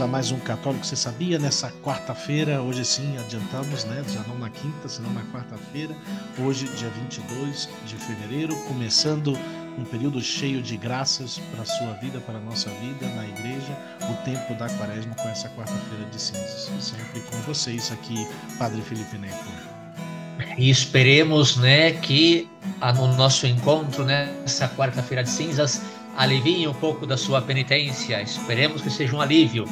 A mais um Católico Você Sabia? Nessa quarta-feira, hoje sim adiantamos, né? Já não na quinta, senão na quarta-feira. Hoje, dia 22 de fevereiro, começando um período cheio de graças para a sua vida, para a nossa vida na igreja, o tempo da quaresma com essa quarta-feira de cinzas. Sempre com vocês aqui, Padre Felipe Neto. E esperemos, né, que no nosso encontro nessa quarta-feira de cinzas alivie um pouco da sua penitência. Esperemos que seja um alívio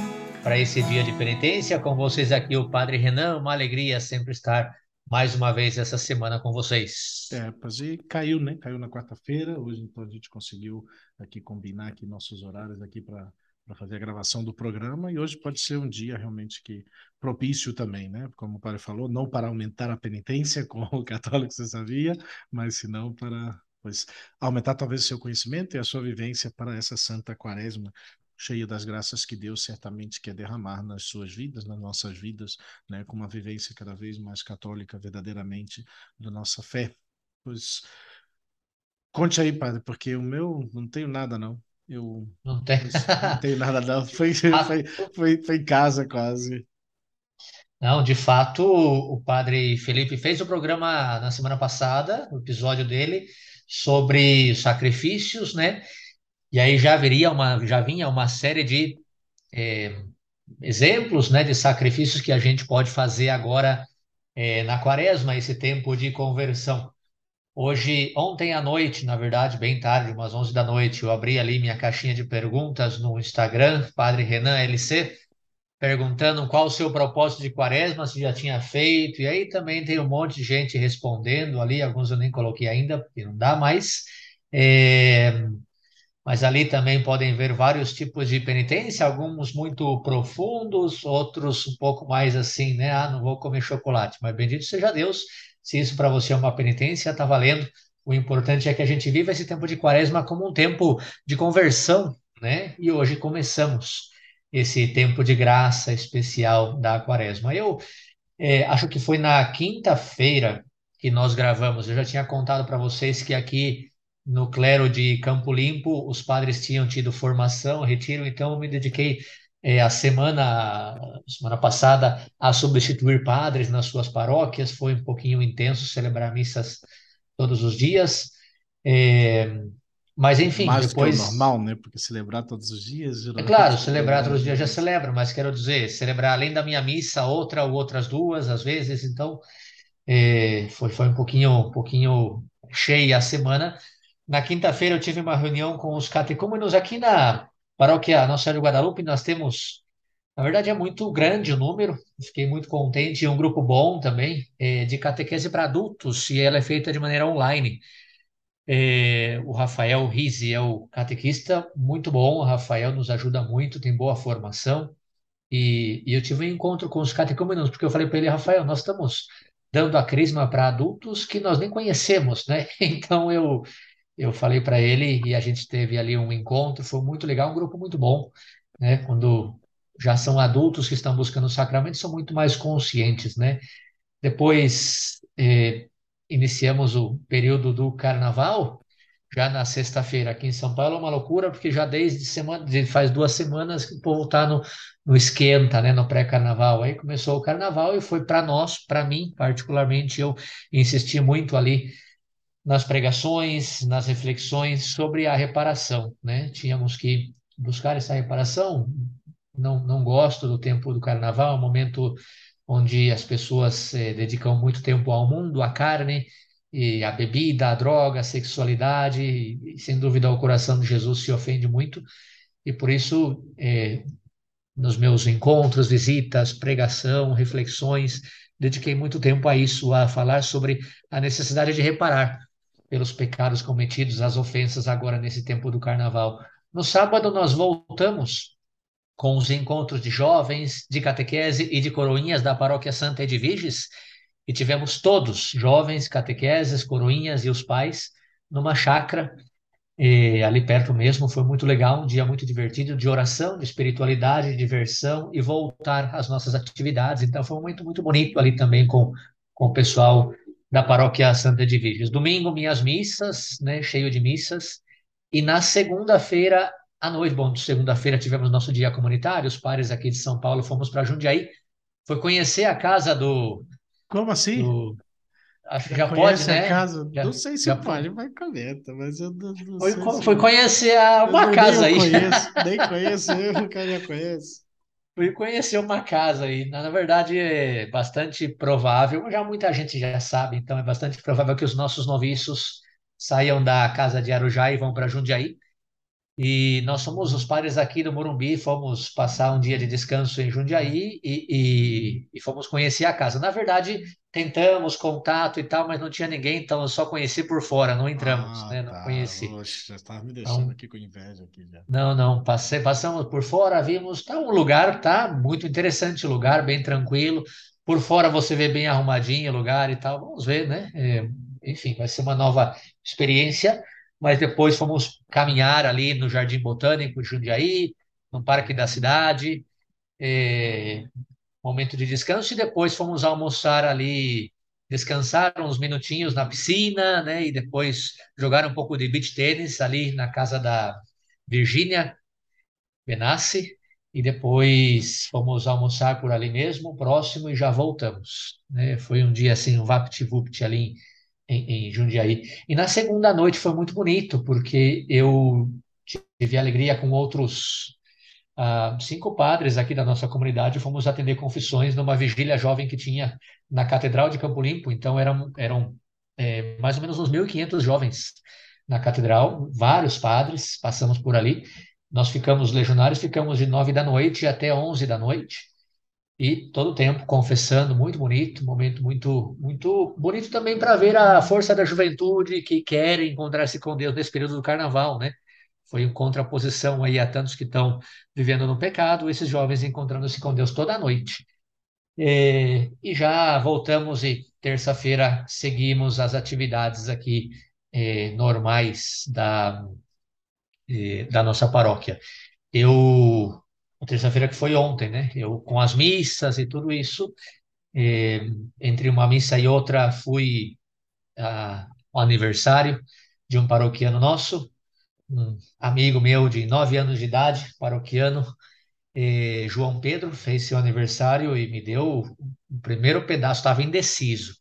para esse dia de penitência. Com vocês aqui, o Padre Renan, uma alegria sempre estar mais uma vez essa semana com vocês. É, e caiu, né? Caiu na quarta-feira. Hoje, então, a gente conseguiu aqui combinar aqui nossos horários aqui para para fazer a gravação do programa e hoje pode ser um dia realmente que propício também, né? Como o padre falou, não para aumentar a penitência, como o católico você sabia, mas senão para pois aumentar talvez o seu conhecimento e a sua vivência para essa santa quaresma cheia das graças que Deus certamente quer derramar nas suas vidas, nas nossas vidas, né, com uma vivência cada vez mais católica verdadeiramente da nossa fé. Pois conte aí, padre, porque o meu não tenho nada não. Eu não, tem... não tenho nada não. Foi, foi, foi, foi em casa quase. Não, de fato, o padre Felipe fez o programa na semana passada, o episódio dele, sobre sacrifícios, né? E aí já viria uma, já vinha uma série de é, exemplos, né, de sacrifícios que a gente pode fazer agora é, na quaresma, esse tempo de conversão. Hoje, ontem à noite, na verdade, bem tarde, umas 11 da noite, eu abri ali minha caixinha de perguntas no Instagram, Padre Renan LC, perguntando qual o seu propósito de quaresma, se já tinha feito, e aí também tem um monte de gente respondendo ali, alguns eu nem coloquei ainda, porque não dá mais, é... mas ali também podem ver vários tipos de penitência, alguns muito profundos, outros um pouco mais assim, né, ah, não vou comer chocolate, mas bendito seja Deus, se isso para você é uma penitência, está valendo, o importante é que a gente viva esse tempo de quaresma como um tempo de conversão, né, e hoje começamos esse tempo de graça especial da quaresma. Eu é, acho que foi na quinta-feira que nós gravamos. Eu já tinha contado para vocês que aqui no clero de Campo Limpo os padres tinham tido formação, retiro, então eu me dediquei é, a semana, semana passada a substituir padres nas suas paróquias. Foi um pouquinho intenso celebrar missas todos os dias. É, mas enfim, Mais depois. Que o normal, né? Porque celebrar todos os dias. É claro, celebrar todos os dias já celebro, mas quero dizer, celebrar além da minha missa, outra ou outras duas, às vezes, então é, foi, foi um pouquinho, um pouquinho cheia a semana. Na quinta-feira eu tive uma reunião com os catecúmenos aqui na paróquia Nossa Senhora de Guadalupe. Nós temos, na verdade, é muito grande o número, fiquei muito contente. E um grupo bom também, é, de catequese para adultos, e ela é feita de maneira online. É, o Rafael Rizzi é o catequista, muito bom. O Rafael nos ajuda muito, tem boa formação. E, e eu tive um encontro com os catecúmenos, porque eu falei para ele, Rafael, nós estamos dando a crisma para adultos que nós nem conhecemos, né? Então eu, eu falei para ele e a gente teve ali um encontro, foi muito legal, um grupo muito bom, né? Quando já são adultos que estão buscando o sacramento, são muito mais conscientes, né? Depois, eh, iniciamos o período do carnaval, já na sexta-feira aqui em São Paulo, é uma loucura, porque já desde semana, faz duas semanas que o povo está no, no esquenta, né, no pré-carnaval. Aí começou o carnaval e foi para nós, para mim, particularmente, eu insisti muito ali nas pregações, nas reflexões sobre a reparação, né? Tínhamos que buscar essa reparação. Não, não gosto do tempo do carnaval, é um momento onde as pessoas eh, dedicam muito tempo ao mundo, à carne, e à bebida, à droga, à sexualidade, e sem dúvida o coração de Jesus se ofende muito, e por isso, eh, nos meus encontros, visitas, pregação, reflexões, dediquei muito tempo a isso, a falar sobre a necessidade de reparar pelos pecados cometidos, as ofensas agora nesse tempo do carnaval. No sábado nós voltamos com os encontros de jovens, de catequese e de coroinhas da paróquia Santa Edviges, e tivemos todos, jovens, catequeses, coroinhas e os pais, numa chácara, ali perto mesmo, foi muito legal, um dia muito divertido, de oração, de espiritualidade, de diversão, e voltar às nossas atividades, então foi um momento muito bonito ali também com, com o pessoal da paróquia Santa Edviges. Domingo, minhas missas, né, cheio de missas, e na segunda-feira à noite, bom, segunda-feira tivemos nosso dia comunitário, os pares aqui de São Paulo fomos para Jundiaí, foi conhecer a casa do. Como assim? Do, acho que já, já pode, né? casa? Já, não sei se pode, mas comenta, mas eu não, não foi, sei foi se... conhecer a, uma casa aí. Conheço, nem conheço, eu cara já conhece. Fui conhecer uma casa aí. Na verdade, é bastante provável, já muita gente já sabe, então é bastante provável que os nossos noviços saiam da casa de Arujá e vão para Jundiaí. E nós somos os pares aqui do Morumbi, fomos passar um dia de descanso em Jundiaí e, e, e, fomos conhecer a casa. Na verdade, tentamos contato e tal, mas não tinha ninguém, então eu só conheci por fora, não entramos, ah, né? Não tá. conheci. Oxe, já estava me deixando então, aqui com inveja aqui já. Não, não, passei, passamos por fora, vimos, tá um lugar, tá muito interessante o lugar, bem tranquilo. Por fora você vê bem arrumadinho o lugar e tal. Vamos ver, né? É, enfim, vai ser uma nova experiência mas depois fomos caminhar ali no Jardim Botânico, Jundiaí, no Parque da Cidade, é, momento de descanso, e depois fomos almoçar ali, descansar uns minutinhos na piscina, né, e depois jogar um pouco de beach tênis ali na casa da Virgínia Benassi, e depois fomos almoçar por ali mesmo, próximo, e já voltamos. Né? Foi um dia assim, um vapt-vupt ali em, em Jundiaí. E na segunda noite foi muito bonito, porque eu tive alegria com outros uh, cinco padres aqui da nossa comunidade, fomos atender confissões numa vigília jovem que tinha na Catedral de Campo Limpo. Então eram, eram é, mais ou menos uns 1.500 jovens na catedral, vários padres, passamos por ali. Nós ficamos legionários, ficamos de nove da noite até onze da noite e todo o tempo confessando, muito bonito, momento muito muito bonito também para ver a força da juventude que quer encontrar-se com Deus nesse período do carnaval, né? Foi em contraposição aí a tantos que estão vivendo no pecado, esses jovens encontrando-se com Deus toda noite. E, e já voltamos e terça-feira seguimos as atividades aqui eh, normais da, eh, da nossa paróquia. Eu terça-feira que foi ontem, né? Eu com as missas e tudo isso, entre uma missa e outra fui a, ao aniversário de um paroquiano nosso, um amigo meu de nove anos de idade, paroquiano, eh, João Pedro, fez seu aniversário e me deu o primeiro pedaço, estava indeciso.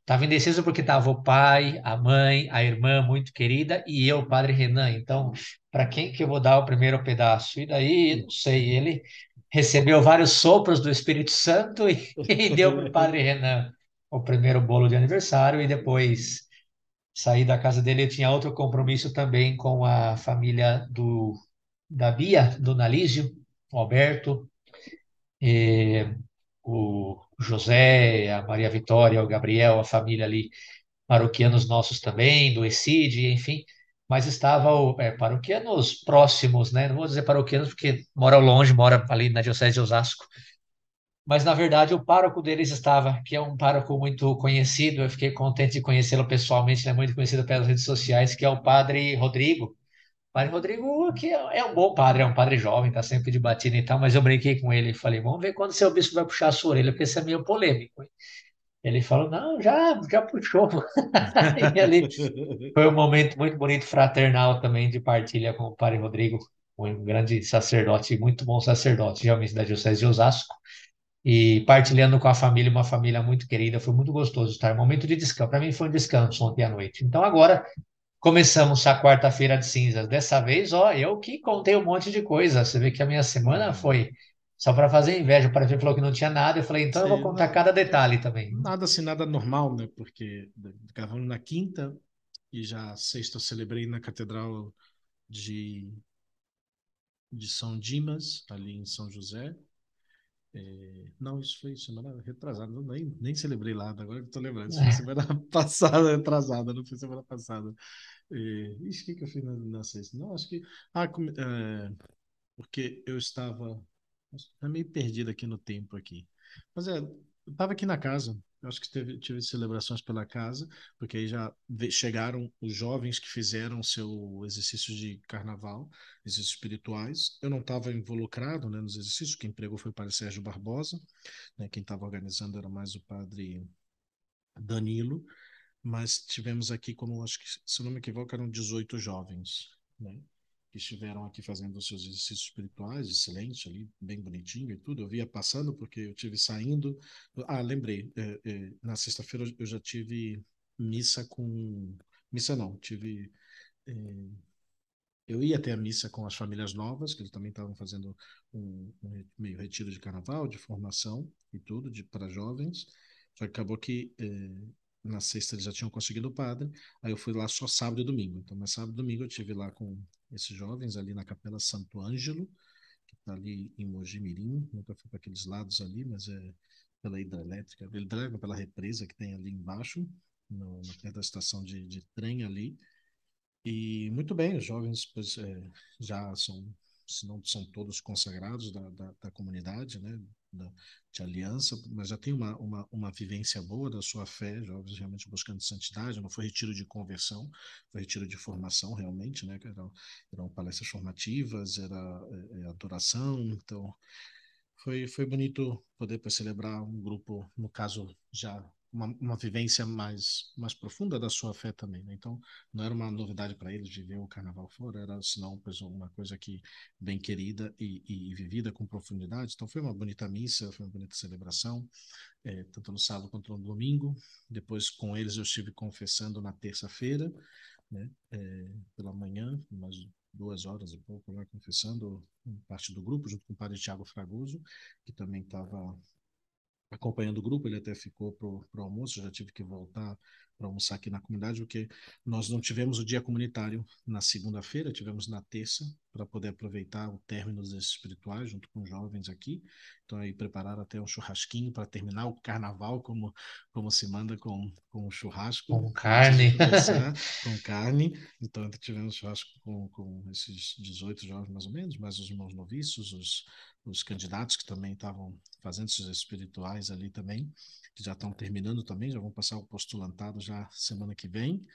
Estava indeciso porque estava o pai, a mãe, a irmã muito querida e eu, o padre Renan. Então, para quem que eu vou dar o primeiro pedaço? E daí, não sei, ele recebeu vários sopros do Espírito Santo e, e deu para o padre Renan o primeiro bolo de aniversário e depois saí da casa dele. Eu tinha outro compromisso também com a família do da Bia, do Nalísio, o Alberto. E, o José, a Maria Vitória, o Gabriel, a família ali, paroquianos nossos também, do ECID, enfim, mas estavam é, paroquianos próximos, né? Não vou dizer paroquianos porque moram longe, mora ali na Diocese de Osasco, mas na verdade o pároco deles estava, que é um pároco muito conhecido, eu fiquei contente de conhecê-lo pessoalmente, ele é muito conhecido pelas redes sociais, que é o padre Rodrigo, Padre Rodrigo, que é um bom padre, é um padre jovem, tá sempre de batina e tal, mas eu brinquei com ele e falei, vamos ver quando seu bispo vai puxar a sua orelha, porque isso é meio polêmico. Ele falou, não, já, já puxou. e ali foi um momento muito bonito, fraternal também, de partilha com o padre Rodrigo, um grande sacerdote, muito bom sacerdote, realmente da Diocese de Osasco, e partilhando com a família, uma família muito querida, foi muito gostoso estar, um momento de descanso, para mim foi um descanso ontem à noite. Então agora Começamos a quarta-feira de cinzas. Dessa vez, ó, eu que contei um monte de coisa. Você vê que a minha semana foi só para fazer inveja. O Padre falou que não tinha nada. Eu falei, então Sim, eu vou contar cada detalhe também. Nada assim, nada normal, né? Porque gravamos na quinta e já sexta eu celebrei na Catedral de, de São Dimas, ali em São José. É, não, isso foi semana retrasada, nem, nem celebrei lá, agora que estou lembrando. Isso foi semana passada, retrasada, não foi semana passada. É, ixi, o que, que eu fiz na, na sexta? Não, acho que. Ah, é, porque eu estava. Tá meio perdido aqui no tempo aqui. Mas é, eu estava aqui na casa, eu acho que teve, tive celebrações pela casa, porque aí já chegaram os jovens que fizeram seu exercício de carnaval, exercícios espirituais. Eu não estava involucrado né, nos exercícios, quem pregou foi o padre Sérgio Barbosa, né, quem estava organizando era mais o padre Danilo, mas tivemos aqui, como acho que, se não me equivoco, eram 18 jovens, né, que estiveram aqui fazendo os seus exercícios espirituais, excelente ali, bem bonitinho e tudo. Eu via passando porque eu tive saindo. Ah, lembrei, é, é, na sexta-feira eu já tive missa com. Missa não, tive. É, eu ia até a missa com as famílias novas, que eles também estavam fazendo um, um meio retiro de carnaval, de formação e tudo, de para jovens. Só que acabou que na sexta eles já tinham conseguido o padre, aí eu fui lá só sábado e domingo. Então, mas sábado e domingo eu tive lá com esses jovens ali na Capela Santo Ângelo, que está ali em Mojimirim, nunca fui para aqueles lados ali, mas é pela hidrelétrica, pela represa que tem ali embaixo, no, na perto da estação de, de trem ali. E muito bem, os jovens pois, é, já são se não são todos consagrados da, da, da comunidade, né, da, de aliança, mas já tem uma, uma, uma vivência boa da sua fé, jovens realmente buscando santidade, não foi retiro de conversão, foi retiro de formação realmente, né, eram, eram palestras formativas, era é, é adoração, então foi, foi bonito poder celebrar um grupo, no caso já uma, uma vivência mais, mais profunda da sua fé também. Né? Então, não era uma novidade para eles viver o carnaval fora, era senão uma coisa que bem querida e, e, vivida com profundidade. Então, foi uma bonita missa, foi uma bonita celebração, é, tanto no sábado quanto no domingo. Depois, com eles, eu estive confessando na terça-feira, né? É, pela manhã, umas duas horas e pouco lá confessando parte do grupo junto com o padre Tiago Fragoso que também estava acompanhando o grupo, ele até ficou para o almoço, já tive que voltar para almoçar aqui na comunidade, porque nós não tivemos o dia comunitário na segunda-feira, tivemos na terça, para poder aproveitar o término dos espirituais junto com os jovens aqui. Então aí prepararam até um churrasquinho para terminar o carnaval como como se manda com com churrasco, com carne, com carne. Então tivemos churrasco com, com esses 18 jovens mais ou menos, mais os irmãos noviços, os os candidatos que também estavam fazendo esses espirituais ali também, que já estão terminando também, já vão passar o postulantado já semana que vem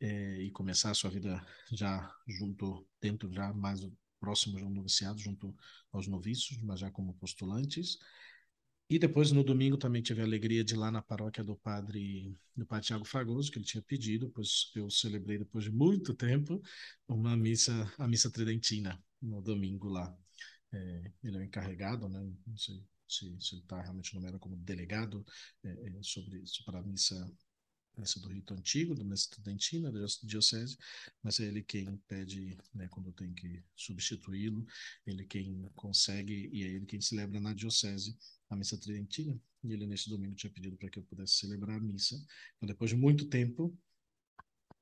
é, e começar a sua vida já junto, dentro já mais próximo um noviciado, junto aos noviços, mas já como postulantes. E depois, no domingo, também tive a alegria de ir lá na paróquia do padre, do padre Tiago Fragoso, que ele tinha pedido, pois eu celebrei depois de muito tempo uma missa, a missa tridentina, no domingo lá. É, ele é o encarregado, né? Não sei se, se ele está realmente nomeado como delegado é, é, sobre, sobre a missa essa do rito antigo, mestre estudantina, da diocese, mas é ele quem pede, né, quando tem que substituí-lo, ele quem consegue, e é ele quem celebra na diocese a missa tridentina, e ele nesse domingo tinha pedido para que eu pudesse celebrar a missa. Então, depois de muito tempo,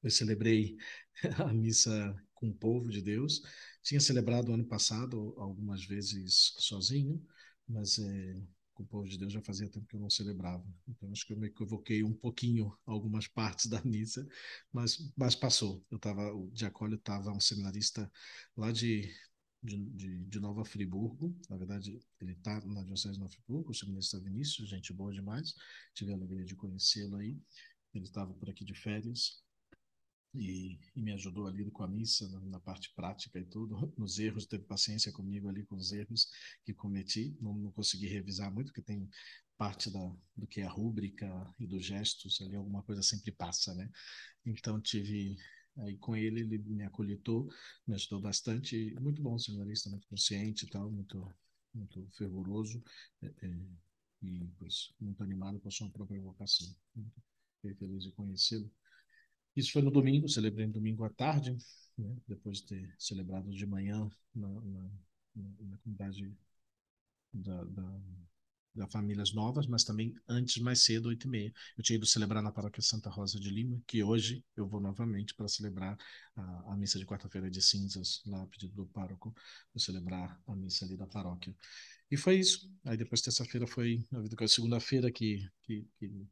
eu celebrei a missa com o povo de Deus, tinha celebrado ano passado algumas vezes sozinho, mas é, com o povo de Deus já fazia tempo que eu não celebrava. Então acho que eu me equivoquei um pouquinho algumas partes da missa, mas, mas passou. Eu tava, o Diacólio estava um seminarista lá de, de, de, de, Nova Friburgo. Na verdade, ele está na Diocese de Nova Friburgo, o seminarista Vinícius, gente boa demais. Tive a alegria de conhecê-lo aí. Ele estava por aqui de férias e, e, me ajudou ali com a missa, na, na, parte prática e tudo, nos erros, teve paciência comigo ali com os erros que cometi, não, não consegui revisar muito, porque tem parte da, do que é a rúbrica e dos gestos, ali alguma coisa sempre passa, né? Então tive aí com ele, ele me acolhitou, me ajudou bastante, muito bom seminarista, muito consciente e tal, muito, muito fervoroso é, é, e pois, muito animado com a sua própria vocação. Muito feliz de conhecê-lo. Isso foi no domingo, celebrei no domingo à tarde, né? depois de ter celebrado de manhã na, na, na comunidade da, da, da, Famílias Novas, mas também antes, mais cedo, oito e meia. Eu tinha ido celebrar na paróquia Santa Rosa de Lima, que hoje eu vou novamente para celebrar a, a missa de quarta-feira de cinzas, lá a pedido do pároco, para celebrar a missa ali da paróquia. E foi isso. Aí depois, terça-feira, foi a segunda-feira que, que, que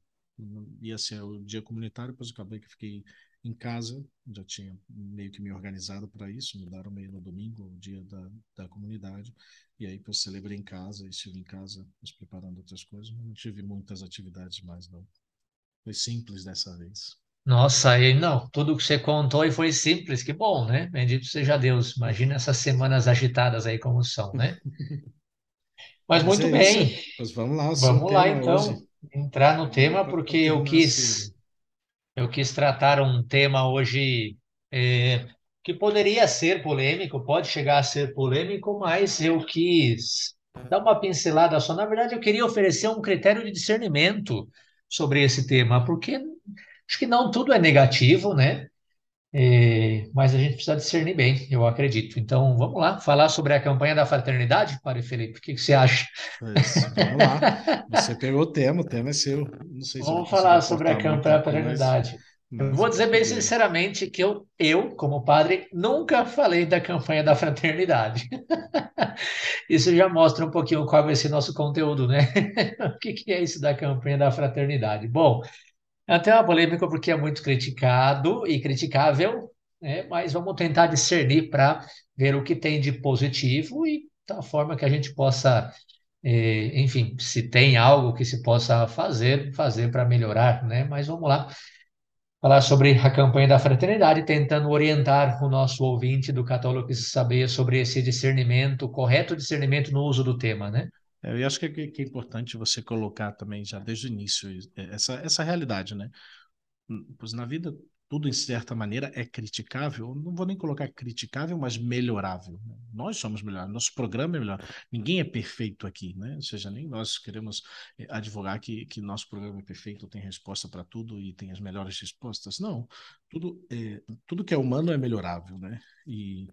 ia ser o dia comunitário, depois acabei que fiquei em casa, já tinha meio que me organizado para isso, me deram meio no domingo, o dia da, da comunidade, e aí eu celebrei em casa, estive em casa, nos preparando outras coisas, mas não tive muitas atividades mais, não. Foi simples dessa vez. Nossa, aí não, tudo que você contou e foi simples, que bom, né? Bendito seja Deus. Imagina essas semanas agitadas aí como são, né? Mas, Mas muito é bem. Vamos lá, vamos lá então. Hoje entrar no tema porque eu quis eu quis tratar um tema hoje é, que poderia ser polêmico, pode chegar a ser polêmico, mas eu quis dar uma pincelada só. Na verdade, eu queria oferecer um critério de discernimento sobre esse tema, porque acho que não tudo é negativo, né? É, mas a gente precisa discernir bem, eu acredito. Então, vamos lá, falar sobre a campanha da fraternidade, Padre Felipe. O que, que você acha? Pois, vamos lá. Você pegou o tema, o tema é seu. Se vamos falar sobre a campanha da fraternidade. Eu vou dizer bem sinceramente que eu, eu, como padre, nunca falei da campanha da fraternidade. Isso já mostra um pouquinho qual vai ser nosso conteúdo, né? o que, que é isso da campanha da fraternidade? Bom, é até uma polêmica porque é muito criticado e criticável, né? mas vamos tentar discernir para ver o que tem de positivo e da forma que a gente possa, eh, enfim, se tem algo que se possa fazer, fazer para melhorar, né? Mas vamos lá falar sobre a campanha da fraternidade, tentando orientar o nosso ouvinte do Católico saber sobre esse discernimento, correto discernimento no uso do tema, né? É, eu acho que é, que é importante você colocar também já desde o início essa, essa realidade, né? Hum, pois na vida tudo em certa maneira é criticável, não vou nem colocar criticável, mas melhorável. Né? Nós somos melhoráveis, nosso programa é melhor. Ninguém é perfeito aqui, né? Ou seja, nem nós queremos eh, advogar que, que nosso programa é perfeito, tem resposta para tudo e tem as melhores respostas. Não, tudo, é, tudo que é humano é melhorável, né? E,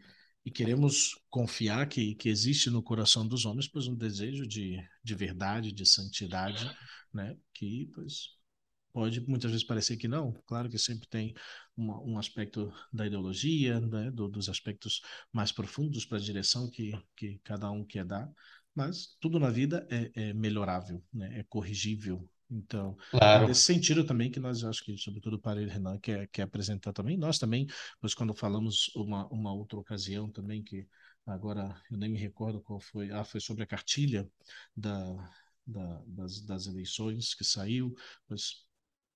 e queremos confiar que, que existe no coração dos homens pois um desejo de, de verdade, de santidade, né? Que pois Pode muitas vezes parecer que não, claro que sempre tem uma, um aspecto da ideologia, né, do, dos aspectos mais profundos para a direção que, que cada um quer dar, mas tudo na vida é, é melhorável, né, é corrigível. Então, claro. é nesse sentido também que nós, acho que, sobretudo para ele, Renan, quer, quer apresentar também. Nós também, pois quando falamos uma, uma outra ocasião também, que agora eu nem me recordo qual foi, ah, foi sobre a cartilha da, da, das, das eleições que saiu, mas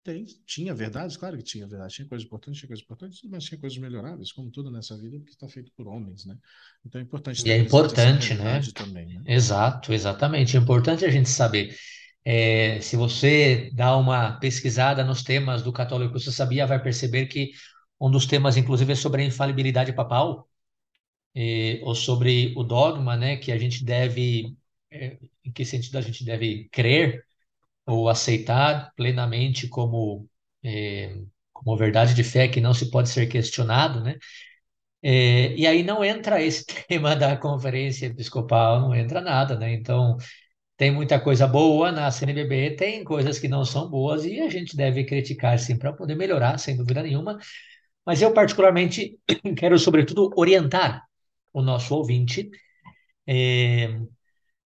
tem, tinha verdades, claro que tinha verdade, tinha coisas importantes, tinha coisas importantes, mas tinha coisas melhoráveis, como tudo nessa vida, porque está feito por homens, né? Então é importante E é importante, né? Também, né? Exato, exatamente. É importante a gente saber. É, se você dá uma pesquisada nos temas do católico, você sabia, vai perceber que um dos temas, inclusive, é sobre a infalibilidade papal, é, ou sobre o dogma, né? Que a gente deve, é, em que sentido a gente deve crer ou aceitar plenamente como, é, como verdade de fé que não se pode ser questionado, né? É, e aí não entra esse tema da conferência episcopal, não entra nada, né? Então, tem muita coisa boa na CNBB, tem coisas que não são boas e a gente deve criticar sim para poder melhorar, sem dúvida nenhuma. Mas eu, particularmente, quero, sobretudo, orientar o nosso ouvinte é,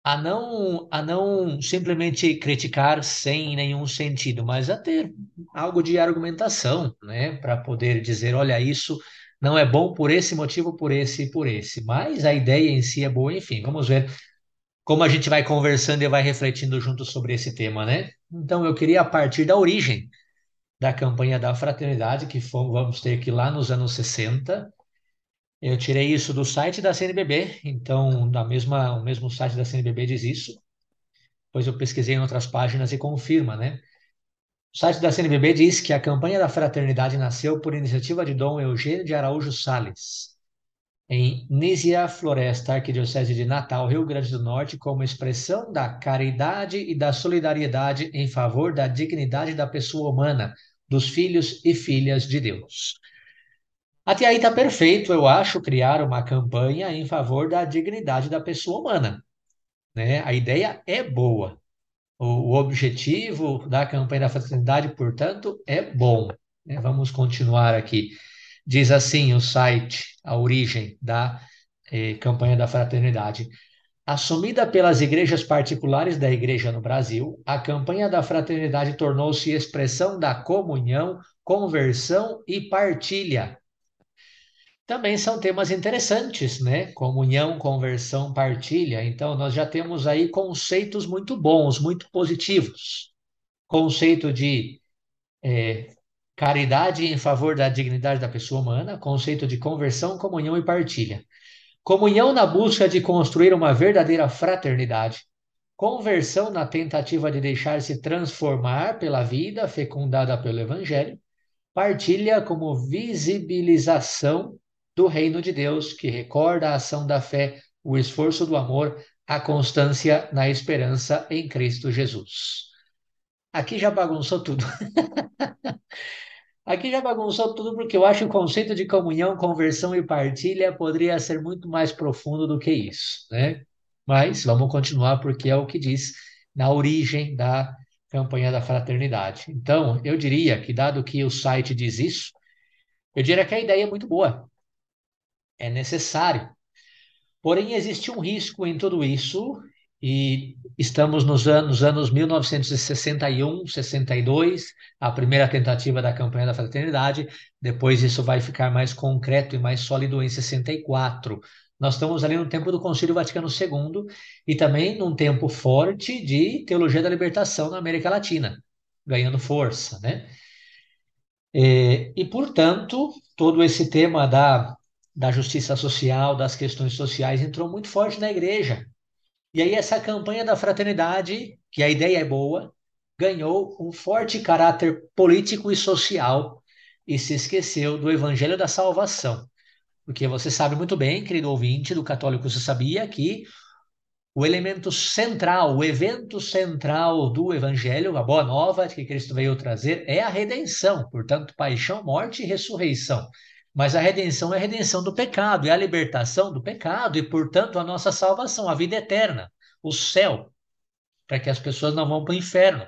a não, a não simplesmente criticar sem nenhum sentido, mas a ter algo de argumentação, né, para poder dizer, olha, isso não é bom por esse motivo, por esse e por esse. Mas a ideia em si é boa, enfim, vamos ver como a gente vai conversando e vai refletindo junto sobre esse tema, né? Então eu queria partir da origem da campanha da fraternidade, que fomos, vamos ter que lá nos anos 60, eu tirei isso do site da CNBB, então na mesma, o mesmo site da CNBB diz isso. Depois eu pesquisei em outras páginas e confirma, né? O site da CNBB diz que a campanha da fraternidade nasceu por iniciativa de Dom Eugênio de Araújo Sales, em Nízia Floresta, Arquidiocese de Natal, Rio Grande do Norte, como expressão da caridade e da solidariedade em favor da dignidade da pessoa humana, dos filhos e filhas de Deus. Até aí está perfeito, eu acho, criar uma campanha em favor da dignidade da pessoa humana. Né? A ideia é boa. O, o objetivo da campanha da fraternidade, portanto, é bom. Né? Vamos continuar aqui. Diz assim o site, a origem da eh, campanha da fraternidade. Assumida pelas igrejas particulares da igreja no Brasil, a campanha da fraternidade tornou-se expressão da comunhão, conversão e partilha também são temas interessantes, né? Comunhão, conversão, partilha. Então, nós já temos aí conceitos muito bons, muito positivos. Conceito de é, caridade em favor da dignidade da pessoa humana, conceito de conversão, comunhão e partilha. Comunhão na busca de construir uma verdadeira fraternidade. Conversão na tentativa de deixar-se transformar pela vida fecundada pelo Evangelho. Partilha como visibilização do reino de Deus, que recorda a ação da fé, o esforço do amor, a constância na esperança em Cristo Jesus. Aqui já bagunçou tudo. Aqui já bagunçou tudo porque eu acho que o conceito de comunhão, conversão e partilha poderia ser muito mais profundo do que isso, né? Mas vamos continuar porque é o que diz na origem da campanha da fraternidade. Então, eu diria que dado que o site diz isso, eu diria que a ideia é muito boa. É necessário. Porém, existe um risco em tudo isso e estamos nos anos, anos 1961, 62, a primeira tentativa da campanha da fraternidade, depois isso vai ficar mais concreto e mais sólido em 64. Nós estamos ali no tempo do Concílio Vaticano II e também num tempo forte de teologia da libertação na América Latina, ganhando força, né? E, e portanto, todo esse tema da, da justiça social, das questões sociais, entrou muito forte na igreja. E aí essa campanha da fraternidade, que a ideia é boa, ganhou um forte caráter político e social e se esqueceu do evangelho da salvação. Porque você sabe muito bem, querido ouvinte do Católico, você sabia que o elemento central, o evento central do evangelho, a boa nova que Cristo veio trazer, é a redenção, portanto, paixão, morte e ressurreição. Mas a redenção é a redenção do pecado, é a libertação do pecado e, portanto, a nossa salvação, a vida eterna, o céu, para que as pessoas não vão para o inferno.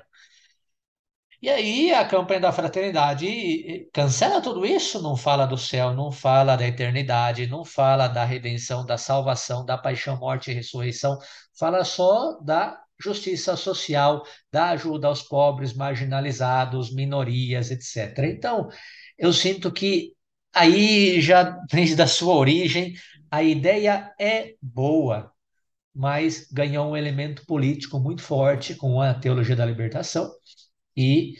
E aí a campanha da fraternidade cancela tudo isso, não fala do céu, não fala da eternidade, não fala da redenção, da salvação, da paixão, morte e ressurreição, fala só da justiça social, da ajuda aos pobres, marginalizados, minorias, etc. Então, eu sinto que aí já desde a sua origem, a ideia é boa, mas ganhou um elemento político muito forte com a teologia da libertação e,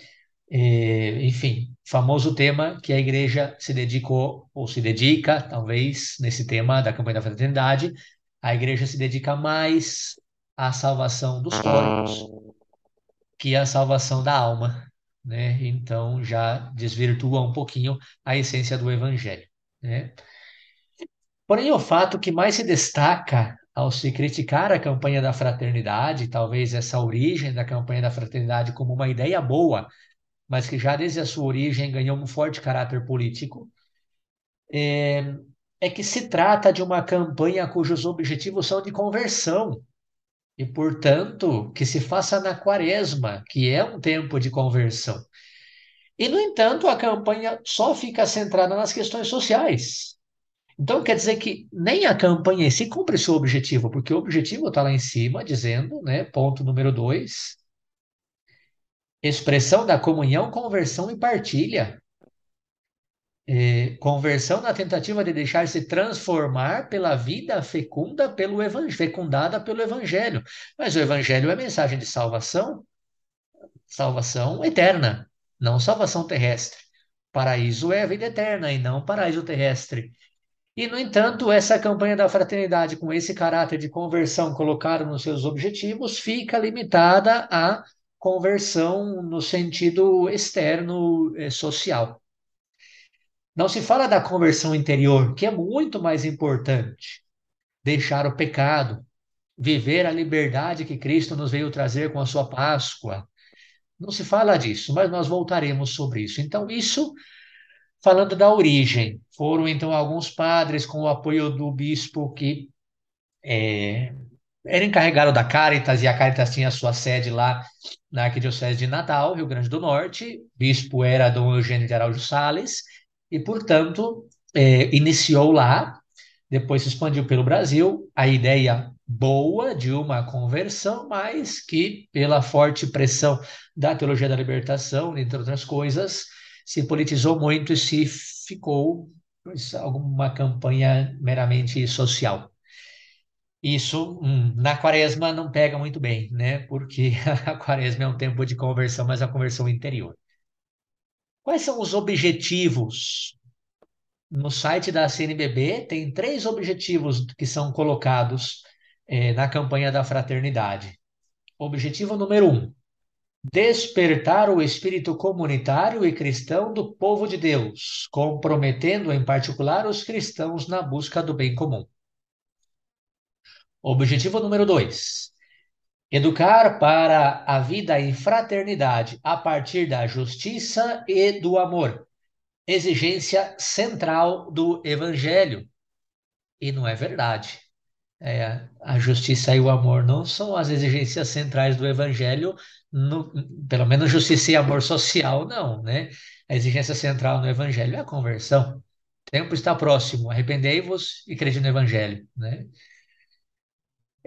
é, enfim, famoso tema que a igreja se dedicou ou se dedica, talvez, nesse tema da campanha da fraternidade, a igreja se dedica mais à salvação dos corpos que à salvação da alma né? Então já desvirtua um pouquinho a essência do evangelho, né? Porém, o fato que mais se destaca ao se criticar a campanha da fraternidade, talvez essa origem da campanha da fraternidade como uma ideia boa, mas que já desde a sua origem ganhou um forte caráter político, é, é que se trata de uma campanha cujos objetivos são de conversão, e, portanto, que se faça na quaresma, que é um tempo de conversão. E, no entanto, a campanha só fica centrada nas questões sociais. Então, quer dizer que nem a campanha em si cumpre seu objetivo, porque o objetivo está lá em cima, dizendo, né, ponto número dois, expressão da comunhão, conversão e partilha é, conversão na tentativa de deixar-se transformar pela vida fecunda pelo evangelho, fecundada pelo evangelho. Mas o evangelho é mensagem de salvação, salvação eterna, não salvação terrestre. Paraíso é a vida eterna e não paraíso terrestre. E, no entanto, essa campanha da fraternidade, com esse caráter de conversão colocado nos seus objetivos, fica limitada à conversão no sentido externo eh, social. Não se fala da conversão interior, que é muito mais importante. Deixar o pecado, viver a liberdade que Cristo nos veio trazer com a sua Páscoa. Não se fala disso, mas nós voltaremos sobre isso. Então, isso falando da origem. Foram então alguns padres com o apoio do bispo que é, era encarregado da Caritas, e a Caritas tinha sua sede lá na Arquidiocese de Natal, Rio Grande do Norte. O bispo era Dom Eugênio de Araújo Sales, e, portanto, é, iniciou lá, depois se expandiu pelo Brasil, a ideia boa de uma conversão, mas que, pela forte pressão da teologia da libertação, entre outras coisas, se politizou muito e se ficou alguma campanha meramente social. Isso hum, na quaresma não pega muito bem, né? Porque a quaresma é um tempo de conversão, mas a conversão interior. Quais são os objetivos? No site da CNBB tem três objetivos que são colocados eh, na campanha da fraternidade. Objetivo número um: despertar o espírito comunitário e cristão do povo de Deus, comprometendo em particular os cristãos na busca do bem comum. Objetivo número dois: educar para a vida em fraternidade a partir da justiça e do amor, exigência central do Evangelho. E não é verdade. É, a justiça e o amor não são as exigências centrais do Evangelho, no, pelo menos justiça e amor social, não, né? A exigência central no Evangelho é a conversão. O tempo está próximo, arrependei-vos e crede no Evangelho, né?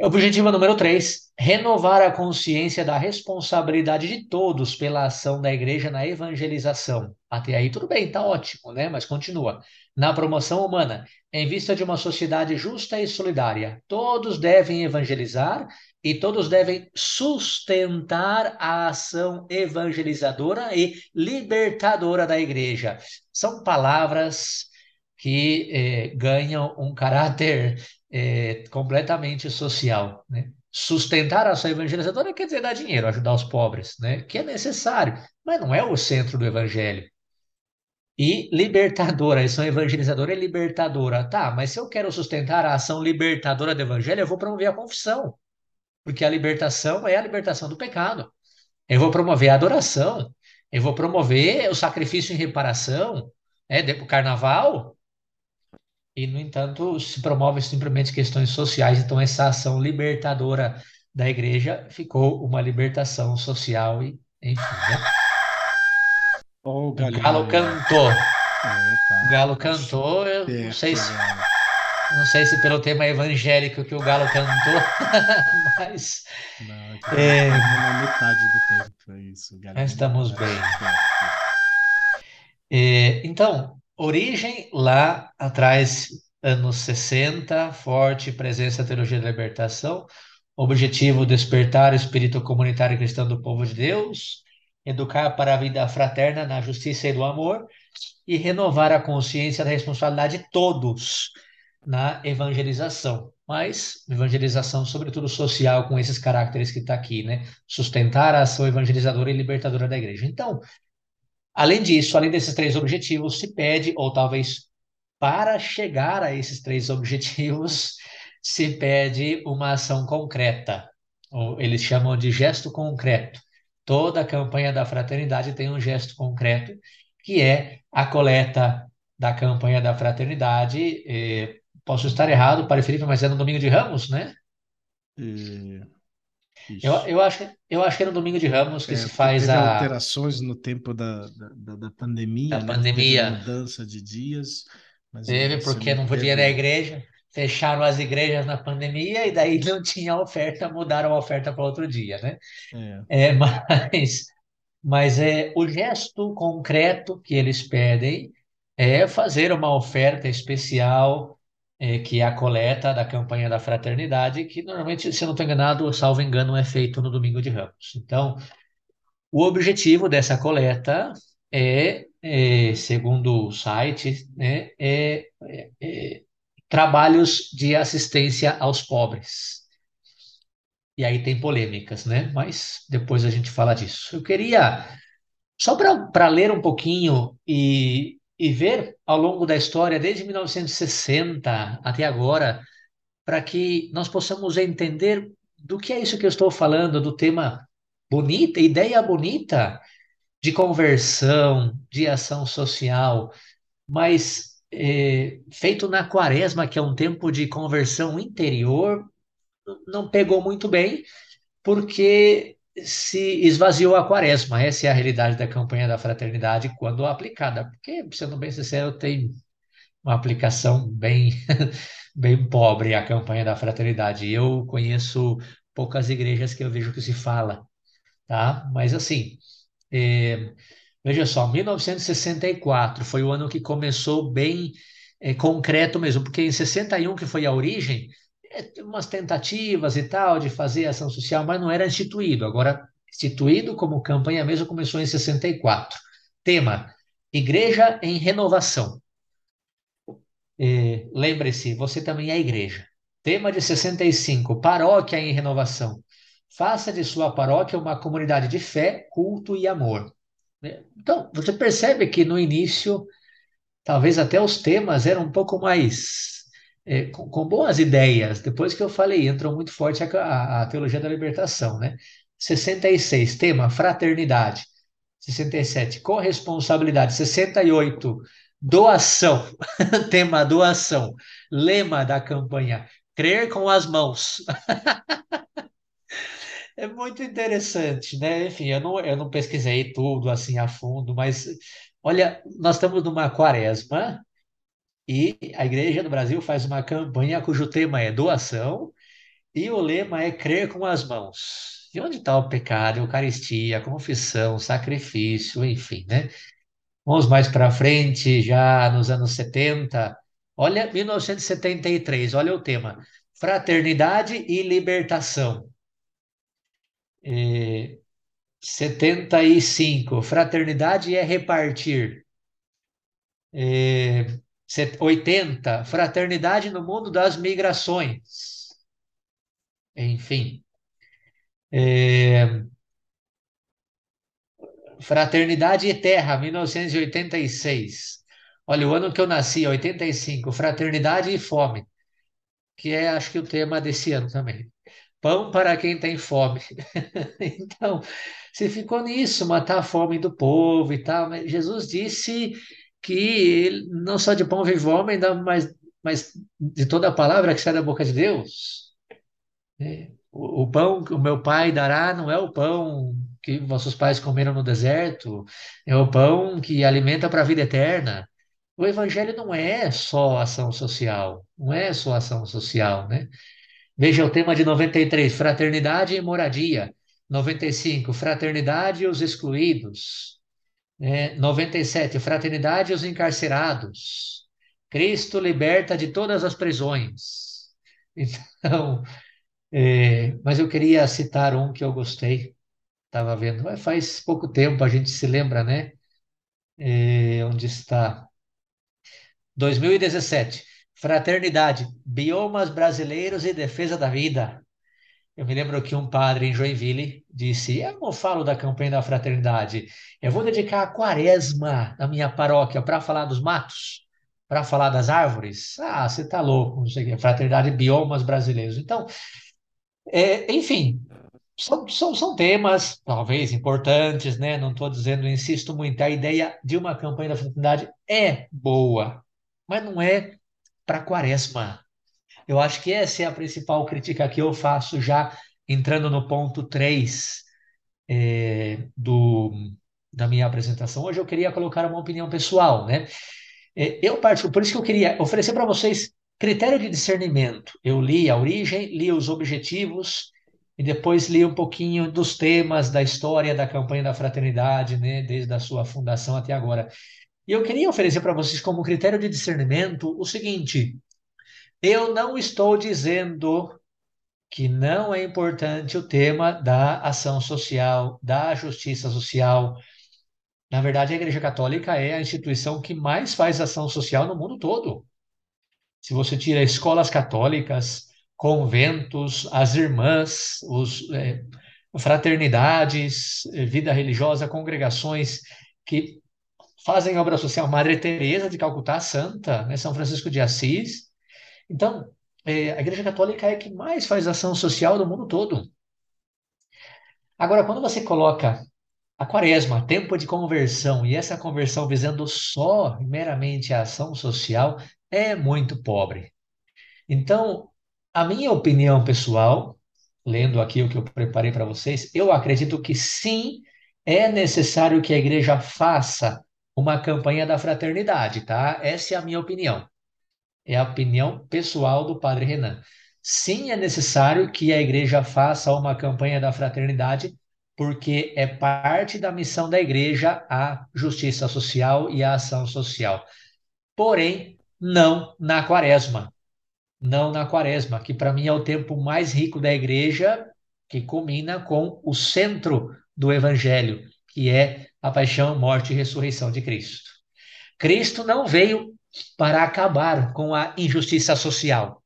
Objetivo número 3: renovar a consciência da responsabilidade de todos pela ação da igreja na evangelização. Até aí tudo bem, tá ótimo, né? Mas continua. Na promoção humana, em vista de uma sociedade justa e solidária, todos devem evangelizar e todos devem sustentar a ação evangelizadora e libertadora da igreja. São palavras que eh, ganham um caráter é, completamente social, né? Sustentar a ação evangelizadora quer dizer dar dinheiro, ajudar os pobres, né? Que é necessário, mas não é o centro do evangelho. E libertadora, a ação evangelizadora é libertadora. Tá, mas se eu quero sustentar a ação libertadora do evangelho, eu vou promover a confissão. Porque a libertação é a libertação do pecado. Eu vou promover a adoração. Eu vou promover o sacrifício em reparação. É, o carnaval e, no entanto, se promove simplesmente questões sociais. Então, essa ação libertadora da igreja ficou uma libertação social e, enfim, né? Oh, o galo cantou. O galo cantou, eu não sei se não sei se pelo tema evangélico que o galo cantou, mas não, é, é na metade do tempo é isso. Estamos bem. É, então, Origem lá atrás, anos 60, forte presença da teologia da libertação, objetivo despertar o espírito comunitário cristão do povo de Deus, educar para a vida fraterna na justiça e do amor e renovar a consciência da responsabilidade de todos na evangelização. Mas evangelização, sobretudo social, com esses caracteres que está aqui, né? Sustentar a ação evangelizadora e libertadora da igreja. Então, Além disso, além desses três objetivos, se pede, ou talvez para chegar a esses três objetivos, se pede uma ação concreta, ou eles chamam de gesto concreto. Toda a campanha da fraternidade tem um gesto concreto, que é a coleta da campanha da fraternidade. Eh, posso estar errado, para Felipe, mas é no domingo de Ramos, né? E... Eu, eu, acho, eu acho que é no Domingo de Ramos que É, se faz teve a alterações no tempo da, da, da- pandemia, da né? Pandemia. mudança de dias, mas Teve, porque não podia ir manteve. igreja. Fecharam as igrejas na pandemia e daí não tinha oferta, mudaram a oferta para outro dia, né? É, É, mas, mas é, o gesto concreto que eles pedem é fazer uma oferta especial, é, que é a coleta da campanha da fraternidade, que normalmente, se eu não estou enganado, salvo engano, é feito no Domingo de Ramos. Então, o objetivo dessa coleta é, é, segundo o site, né, é, é- é trabalhos de assistência aos pobres. E aí tem polêmicas, né? Mas depois a gente fala disso. Eu queria, só para ler um pouquinho e, e ver ao longo da história, desde 1960 até agora, para que nós possamos entender do que é isso que eu estou falando, do tema bonita, ideia bonita de conversão, de ação social, mas eh, feito na quaresma, que é um tempo de conversão interior, não pegou muito bem, porque se esvaziou a quaresma. Essa é a realidade da campanha da fraternidade quando aplicada, porque, sendo bem sincero, tem uma aplicação bem, bem pobre a campanha da fraternidade. Eu conheço poucas igrejas que eu vejo que se fala, tá? Mas assim, é, veja só, 1964 foi o ano que começou bem é, concreto mesmo, porque em 61 que foi a origem, umas tentativas e tal de fazer ação social, mas não era instituído. Agora, instituído como campanha mesmo começou em 64. Tema: Igreja em renovação. É, lembre-se, você também é igreja. Tema de 65, paróquia em renovação. faça de sua paróquia uma comunidade de fé, culto e amor. Né? Então, você percebe que no início, talvez até os temas eram um pouco mais é, com, com, boas ideias. Depois que eu falei, entrou muito forte a, a, a teologia da libertação, né? 66, tema fraternidade. 67, corresponsabilidade. 68, doação. tema doação. Lema da campanha: crer com as mãos. É muito interessante, né? Enfim, eu não, eu não pesquisei tudo assim a fundo, mas olha, nós estamos numa quaresma e a Igreja do Brasil faz uma campanha cujo tema é doação e o lema é crer com as mãos. E onde está o pecado, a Eucaristia, a confissão, sacrifício, enfim, né? Vamos mais para frente, já nos anos 70. Olha, 1973, olha o tema: Fraternidade e Libertação. É, 75, fraternidade é repartir. É, 80, fraternidade no mundo das migrações. Enfim. É, fraternidade e Terra, 1986. Olha, o ano que eu nasci, 85, Fraternidade e Fome, que é, acho que, o tema desse ano também. Pão para quem tem fome. então, você ficou nisso, matar a fome do povo e tal. Mas Jesus disse que não só de pão vive o homem, mas, mas de toda a palavra que sai da boca de Deus. É, o, o pão que o meu pai dará não é o pão que vossos pais comeram no deserto, é o pão que alimenta para a vida eterna. O evangelho não é só ação social, não é só ação social, né? Veja o tema de 93, fraternidade e moradia. 95, fraternidade e os excluídos. É, 97, fraternidade os encarcerados. Cristo liberta de todas as prisões. Então, é, mas eu queria citar um que eu gostei. Estava vendo, faz pouco tempo a gente se lembra, né? É, onde está? 2017. Fraternidade, biomas brasileiros e defesa da vida. Eu me lembro que um padre em Joinville disse: Eu não falo da campanha da fraternidade, eu vou dedicar a quaresma na minha paróquia para falar dos matos, para falar das árvores. Ah, você está louco, não sei o quê. Fraternidade, biomas brasileiros. Então, é, enfim, são, são, são temas talvez importantes, né? Não estou dizendo, insisto muito, a ideia de uma campanha da fraternidade é boa, mas não é para quaresma. Eu acho que essa é a principal crítica que eu faço já entrando no ponto 3 é, do, da minha apresentação. Hoje eu queria colocar uma opinião pessoal, né? É, eu parto, por isso que eu queria oferecer para vocês critério de discernimento. Eu li a origem, li os objetivos e depois li um pouquinho dos temas da história da campanha da fraternidade, né, desde a sua fundação até agora. E eu queria oferecer para vocês como critério de discernimento o seguinte: eu não estou dizendo que não é importante o tema da ação social, da justiça social. Na verdade, a Igreja Católica é a instituição que mais faz ação social no mundo todo. Se você tira escolas católicas, conventos, as irmãs, os, é, fraternidades, é, vida religiosa, congregações que fazem obra social Madre Teresa de Calcutá, Santa, né, São Francisco de Assis. Então, é, a Igreja Católica é que mais faz ação social do mundo todo. Agora, quando você coloca a quaresma, tempo de conversão, e essa conversão visando só meramente a ação social, é muito pobre. Então, a minha opinião pessoal, lendo aqui o que eu preparei para vocês, eu acredito que sim, é necessário que a igreja faça uma campanha da fraternidade, tá? Essa é a minha opinião. É a opinião pessoal do Padre Renan. Sim, é necessário que a igreja faça uma campanha da fraternidade, porque é parte da missão da igreja a justiça social e a ação social. Porém, não na quaresma. Não na quaresma, que para mim é o tempo mais rico da igreja, que culmina com o centro do evangelho, que é a paixão, morte e ressurreição de Cristo. Cristo não veio para acabar com a injustiça social.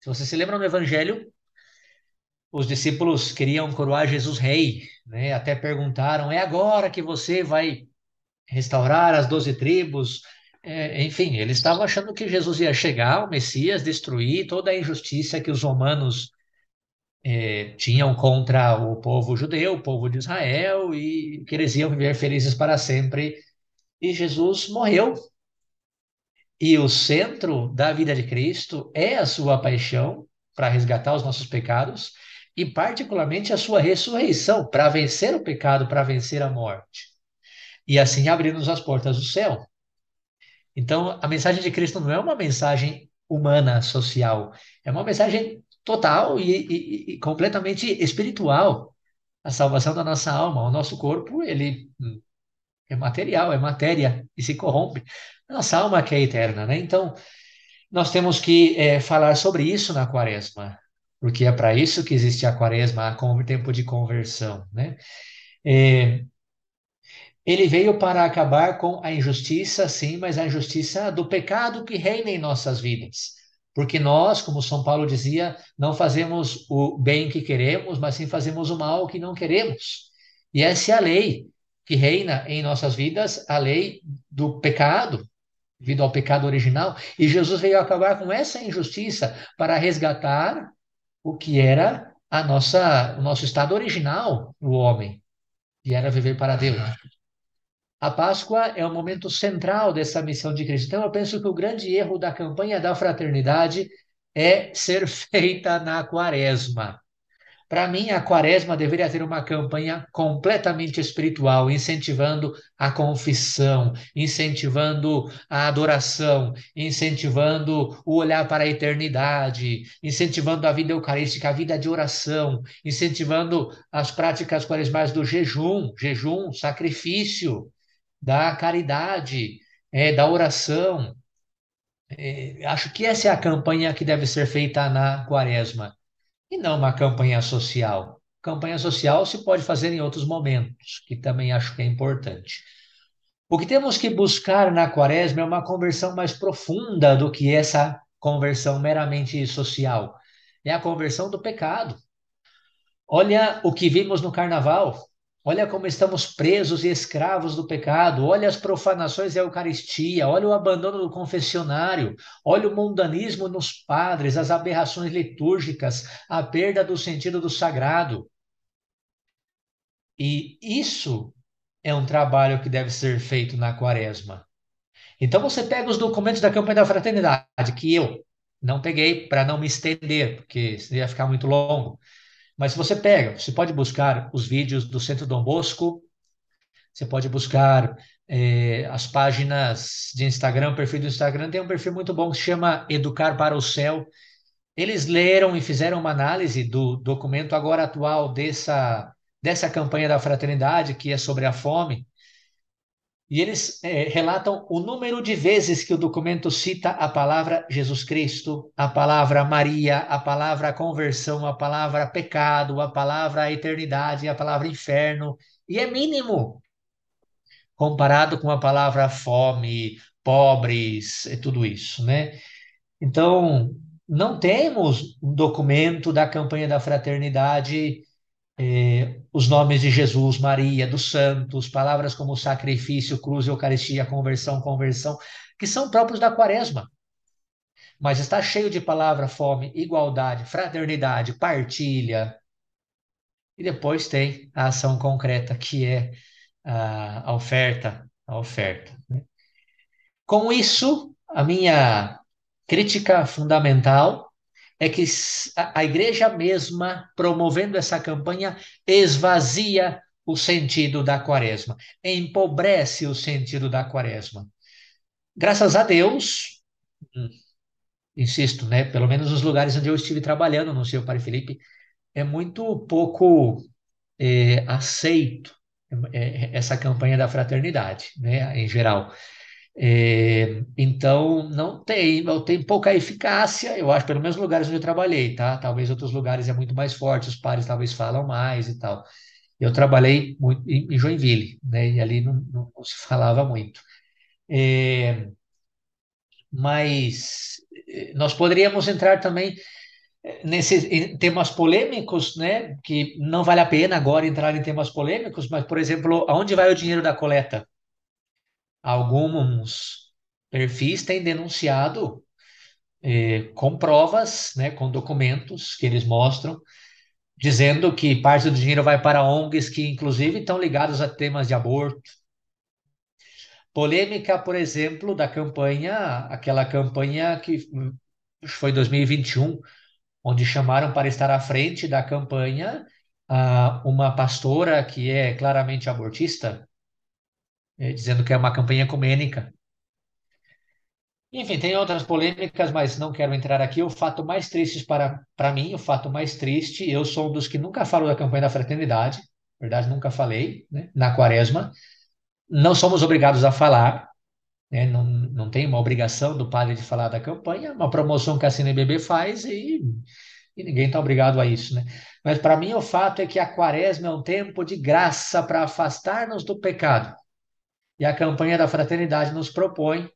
Se você se lembra no Evangelho, os discípulos queriam coroar Jesus rei, né? Até perguntaram: é agora que você vai restaurar as doze tribos? É, enfim, eles estavam achando que Jesus ia chegar, o Messias, destruir toda a injustiça que os romanos é, tinham contra o povo judeu, o povo de Israel, e que eles iam viver felizes para sempre. E Jesus morreu. E o centro da vida de Cristo é a sua paixão para resgatar os nossos pecados e, particularmente, a sua ressurreição para vencer o pecado, para vencer a morte. E assim abrir-nos as portas do céu. Então, a mensagem de Cristo não é uma mensagem humana, social, é uma mensagem total e, e, e completamente espiritual. A salvação da nossa alma, o nosso corpo, ele é material, é matéria e se corrompe. Nossa alma que é eterna, né? Então, nós temos que é, falar sobre isso na quaresma, porque é para isso que existe a quaresma, o tempo de conversão, né? É, ele veio para acabar com a injustiça, sim, mas a injustiça do pecado que reina em nossas vidas. Porque nós, como São Paulo dizia, não fazemos o bem que queremos, mas sim fazemos o mal que não queremos. E essa é a lei que reina em nossas vidas, a lei do pecado, devido ao pecado original. E Jesus veio acabar com essa injustiça para resgatar o que era a nossa, o nosso estado original, o homem, que era viver para Deus. A Páscoa é o momento central dessa missão de Cristo. Então, eu penso que o grande erro da campanha da fraternidade é ser feita na quaresma. Para mim, a quaresma deveria ter uma campanha completamente espiritual, incentivando a confissão, incentivando a adoração, incentivando o olhar para a eternidade, incentivando a vida eucarística, a vida de oração, incentivando as práticas quaresmais do jejum, jejum, sacrifício da caridade, é, da oração. É, acho que essa é a campanha que deve ser feita na quaresma, e não uma campanha social. Campanha social se pode fazer em outros momentos, que também acho que é importante. O que temos que buscar na quaresma é uma conversão mais profunda do que essa conversão meramente social. É a conversão do pecado. Olha o que vimos no carnaval. Olha como estamos presos e escravos do pecado. Olha as profanações da Eucaristia. Olha o abandono do confessionário. Olha o mundanismo nos padres, as aberrações litúrgicas, a perda do sentido do sagrado. E isso é um trabalho que deve ser feito na quaresma. Então você pega os documentos da campanha da fraternidade, que eu não peguei para não me estender, porque ia ficar muito longo. Mas se você pega, você pode buscar os vídeos do Centro Dom Bosco, você pode buscar é, as páginas de Instagram, o perfil do Instagram tem um perfil muito bom que se chama Educar para o Céu. Eles leram e fizeram uma análise do documento agora atual dessa, dessa campanha da fraternidade, que é sobre a fome, e eles é, relatam o número de vezes que o documento cita a palavra Jesus Cristo, a palavra Maria, a palavra conversão, a palavra pecado, a palavra eternidade, a palavra inferno, e é mínimo comparado com a palavra fome, pobres, e tudo isso, né? Então, não temos um documento da campanha da fraternidade é, os nomes de Jesus, Maria, dos santos, palavras como sacrifício, cruz, Eucaristia, conversão, conversão, que são próprios da quaresma. Mas está cheio de palavra fome, igualdade, fraternidade, partilha. E depois tem a ação concreta, que é a, a oferta, a oferta. Né? Com isso, a minha crítica fundamental é que a igreja mesma, promovendo essa campanha, esvazia o sentido da quaresma, empobrece o sentido da quaresma. Graças a Deus, hum, insisto, né, pelo menos nos lugares onde eu estive trabalhando no seu Pai Felipe, é muito pouco é, aceito é, essa campanha da fraternidade, né, em geral. É, então, não tem, tem pouca eficácia, eu acho, pelo menos nos lugares onde eu trabalhei, tá? Talvez outros lugares é muito mais forte, os pares talvez falam mais e tal. Eu trabalhei muito em, Joinville, né? E ali não, não, não se falava muito. É, mas eh, nós poderíamos entrar também nesses em temas polêmicos, né, que não vale a pena agora entrar em temas polêmicos, mas, por exemplo, aonde vai o dinheiro da coleta? Alguns perfis têm denunciado eh, com provas, né, com documentos que eles mostram, dizendo que parte do dinheiro vai para ONGs que, inclusive, estão ligados a temas de aborto. Polêmica, por exemplo, da campanha, aquela campanha que foi 2021, onde chamaram para estar à frente da campanha uh, uma pastora que é claramente abortista, eh, dizendo que é uma campanha ecumênica. Enfim, tem outras polêmicas, mas não quero entrar aqui. O fato mais triste para, para mim, o fato mais triste, eu sou um dos que nunca falo da campanha da fraternidade, na verdade, nunca falei, né, na quaresma. Não somos obrigados a falar, né, não, não tem uma obrigação do padre de falar da campanha, é uma promoção que a CNBB faz e, e ninguém está obrigado a isso. Né? Mas para mim, o fato é que a quaresma é um tempo de graça para afastar-nos do pecado. E a campanha da fraternidade nos propõe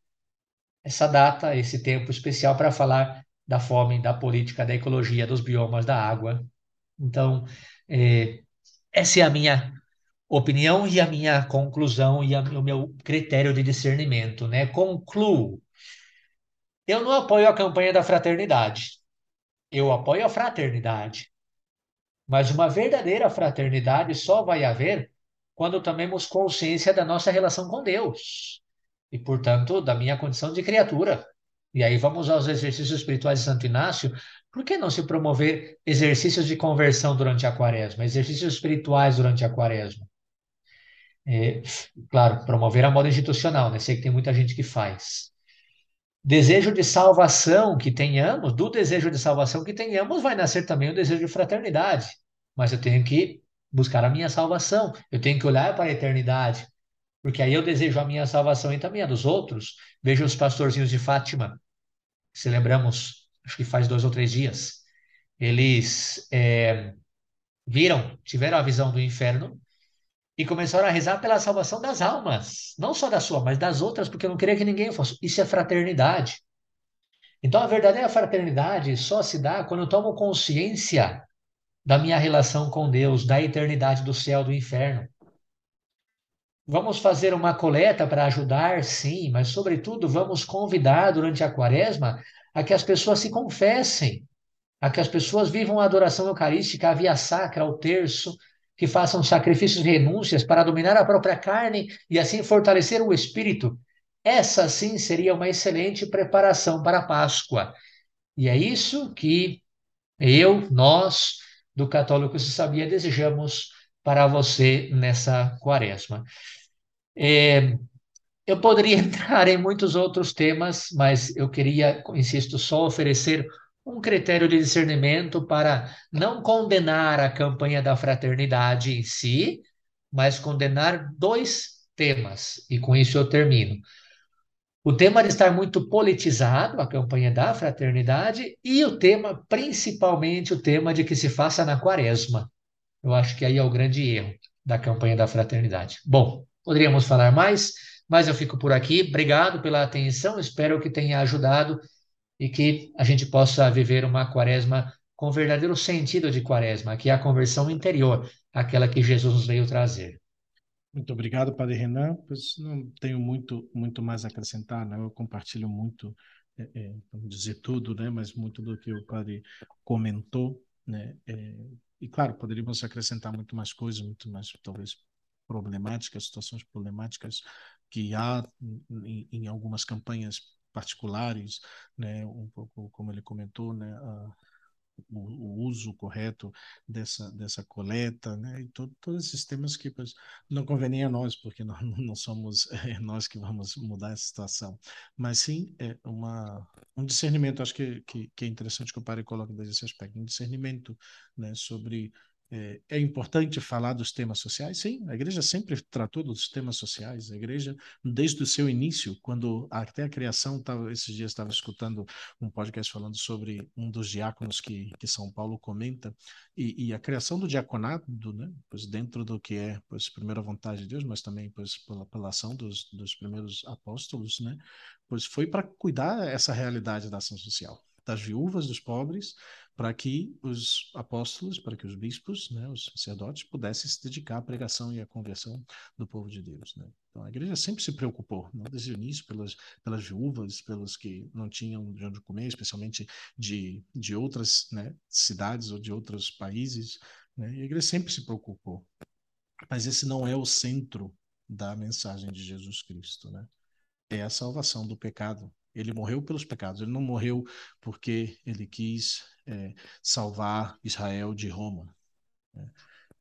essa data, esse tempo especial para falar da fome, da política, da ecologia, dos biomas, da água. Então, é, essa é a minha opinião e a minha conclusão e a, o meu critério de discernimento, né? Concluo. Eu não apoio a campanha da fraternidade. Eu apoio a fraternidade. Mas uma verdadeira fraternidade só vai haver quando tomemos consciência da nossa relação com Deus e, portanto, da minha condição de criatura. E aí vamos aos exercícios espirituais de Santo Inácio. Por que não se promover exercícios de conversão durante a quaresma, exercícios espirituais durante a quaresma? É, claro, promover a moda institucional, né? Sei que tem muita gente que faz. Desejo de salvação que tenhamos, do desejo de salvação que tenhamos, vai nascer também o desejo de fraternidade. Mas eu tenho que buscar a minha salvação, eu tenho que olhar para a eternidade, porque aí eu desejo a minha salvação e também a dos outros. Veja os pastorzinhos de Fátima, celebramos, acho que faz dois ou três dias. Eles é, viram, tiveram a visão do inferno e começaram a rezar pela salvação das almas, não só da sua, mas das outras, porque eu não queria que ninguém fosse. Isso é fraternidade. Então a verdadeira fraternidade só se dá quando eu tomo consciência da minha relação com Deus, da eternidade do céu, do inferno. Vamos fazer uma coleta para ajudar, sim, mas, sobretudo, vamos convidar durante a quaresma a que as pessoas se confessem, a que as pessoas vivam a adoração eucarística, a via sacra, o terço, que façam sacrifícios e renúncias para dominar a própria carne e assim fortalecer o espírito. Essa, sim, seria uma excelente preparação para a Páscoa. E é isso que eu, nós, do Católico Se Sabia, desejamos para você nessa quaresma. É, eu poderia entrar em muitos outros temas, mas eu queria, insisto, só oferecer um critério de discernimento para não condenar a campanha da fraternidade em si, mas condenar dois temas, e com isso eu termino. O tema de estar muito politizado, a campanha da fraternidade, e o tema, principalmente o tema de que se faça na quaresma. Eu acho que aí é o grande erro da campanha da fraternidade. Bom, poderíamos falar mais, mas eu fico por aqui. Obrigado pela atenção, espero que tenha ajudado e que a gente possa viver uma quaresma com verdadeiro sentido de quaresma, que é a conversão interior, aquela que Jesus nos veio trazer. Muito obrigado, Padre Renan. Pois não tenho muito, muito mais a acrescentar, né? Eu compartilho muito, é, é, vamos dizer tudo, né? Mas muito do que o Padre comentou, né? É, e claro, poderíamos acrescentar muito mais coisas, muito mais, talvez, problemáticas, situações problemáticas que há em, em algumas campanhas particulares, né, um pouco como ele comentou, né, a, o, uso correto dessa, dessa coleta, né? E to, todos esses temas que pois, não convém a nós, porque não, não somos é, nós que vamos mudar essa situação. Mas sim é uma, um discernimento, acho que, que, que é interessante que o Padre coloque desse aspecto, um discernimento né, sobre é, é, importante falar dos temas sociais? Sim, a igreja sempre tratou dos temas sociais. A igreja, desde o seu início, quando até a criação, tava, esses dias estava escutando um podcast falando sobre um dos diáconos que, que São Paulo comenta, e, e a criação do diaconado, né, pois dentro do que é, pois, primeira vontade de Deus, mas também pois, pela, pela ação dos, dos primeiros apóstolos, né, pois foi para cuidar essa realidade da ação social das viúvas, dos pobres, para que os apóstolos, para que os bispos, né, os sacerdotes, pudessem se dedicar à pregação e à conversão do povo de Deus. Né? Então, a igreja sempre se preocupou, não desde o início, pelas, pelas viúvas, pelos que não tinham de onde comer, especialmente de, de outras né, cidades ou de outros países. Né? E a igreja sempre se preocupou. Mas esse não é o centro da mensagem de Jesus Cristo. Né? É a salvação do pecado ele morreu pelos pecados. Ele não morreu porque ele quis é, salvar Israel de Roma. Né?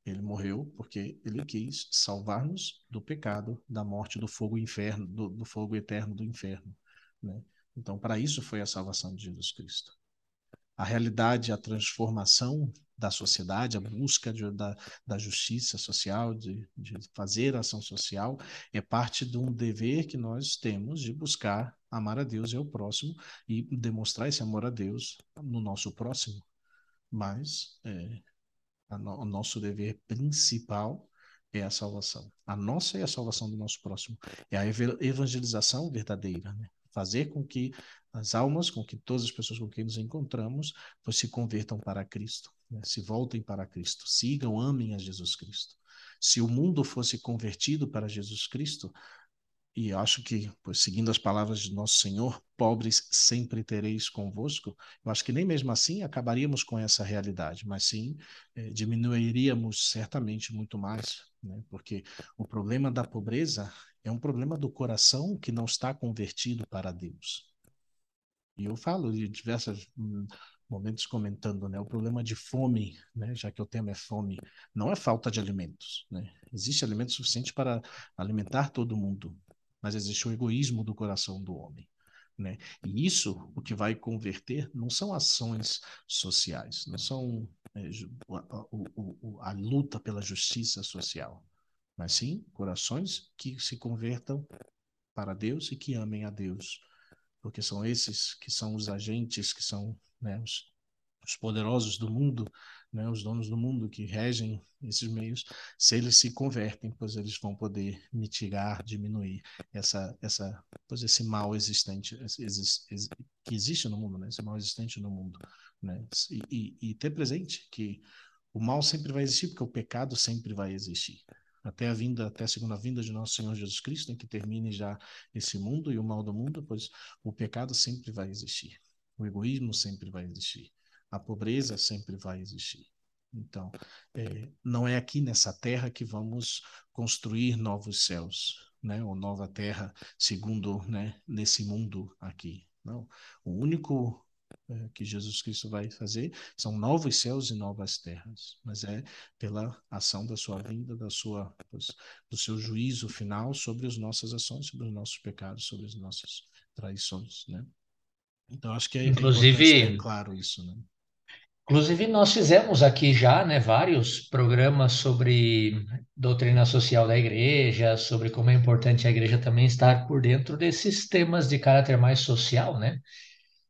Ele morreu porque ele quis salvar-nos do pecado, da morte, do fogo inferno, do, do fogo eterno do inferno. Né? Então, para isso foi a salvação de Jesus Cristo a realidade, a transformação da sociedade, a busca de, da, da justiça social, de, de fazer ação social, é parte de um dever que nós temos de buscar amar a Deus e ao próximo e demonstrar esse amor a Deus no nosso próximo. Mas é, no, o nosso dever principal é a salvação. A nossa é a salvação do nosso próximo. É a evangelização verdadeira, né? fazer com que as almas, com que todas as pessoas com quem nos encontramos, pois se convertam para Cristo, né? se voltem para Cristo, sigam, amem a Jesus Cristo. Se o mundo fosse convertido para Jesus Cristo, e acho que, pois, seguindo as palavras de nosso Senhor, pobres sempre tereis convosco, eu acho que nem mesmo assim acabaríamos com essa realidade, mas sim eh, diminuiríamos certamente muito mais, né? porque o problema da pobreza é um problema do coração que não está convertido para Deus. E eu falo de diversos hum, momentos comentando, né, o problema de fome, né, já que o tema é fome, não é falta de alimentos, né? Existe alimento suficiente para alimentar todo mundo, mas existe o egoísmo do coração do homem. Né? E isso, o que vai converter, não são ações sociais, não são é, a, a, a, luta pela justiça social, mas sim corações que se convertam para Deus e que amem a Deus, porque são esses que são os agentes, que são né, os, os poderosos do mundo, né, os donos do mundo que regem esses meios, se eles se convertem, pois eles vão poder mitigar, diminuir essa, essa, pois esse mal existente exist, que existe no mundo, né, esse mal existente no mundo, né, e, e, e ter presente que o mal sempre vai existir, porque o pecado sempre vai existir até a vinda, até a segunda vinda de nosso Senhor Jesus Cristo, em que termine já esse mundo e o mal do mundo, pois o pecado sempre vai existir, o egoísmo sempre vai existir, a pobreza sempre vai existir. Então, é, não é aqui nessa terra que vamos construir novos céus, né, ou nova terra, segundo, né, nesse mundo aqui. Não, o único que Jesus Cristo vai fazer são novos céus e novas terras, mas é pela ação da sua vinda, da sua do seu juízo final sobre as nossas ações, sobre os nossos pecados, sobre as nossas traições, né? Então acho que é inclusive claro isso, né? Inclusive nós fizemos aqui já, né, vários programas sobre doutrina social da igreja, sobre como é importante a igreja também estar por dentro desses temas de caráter mais social, né?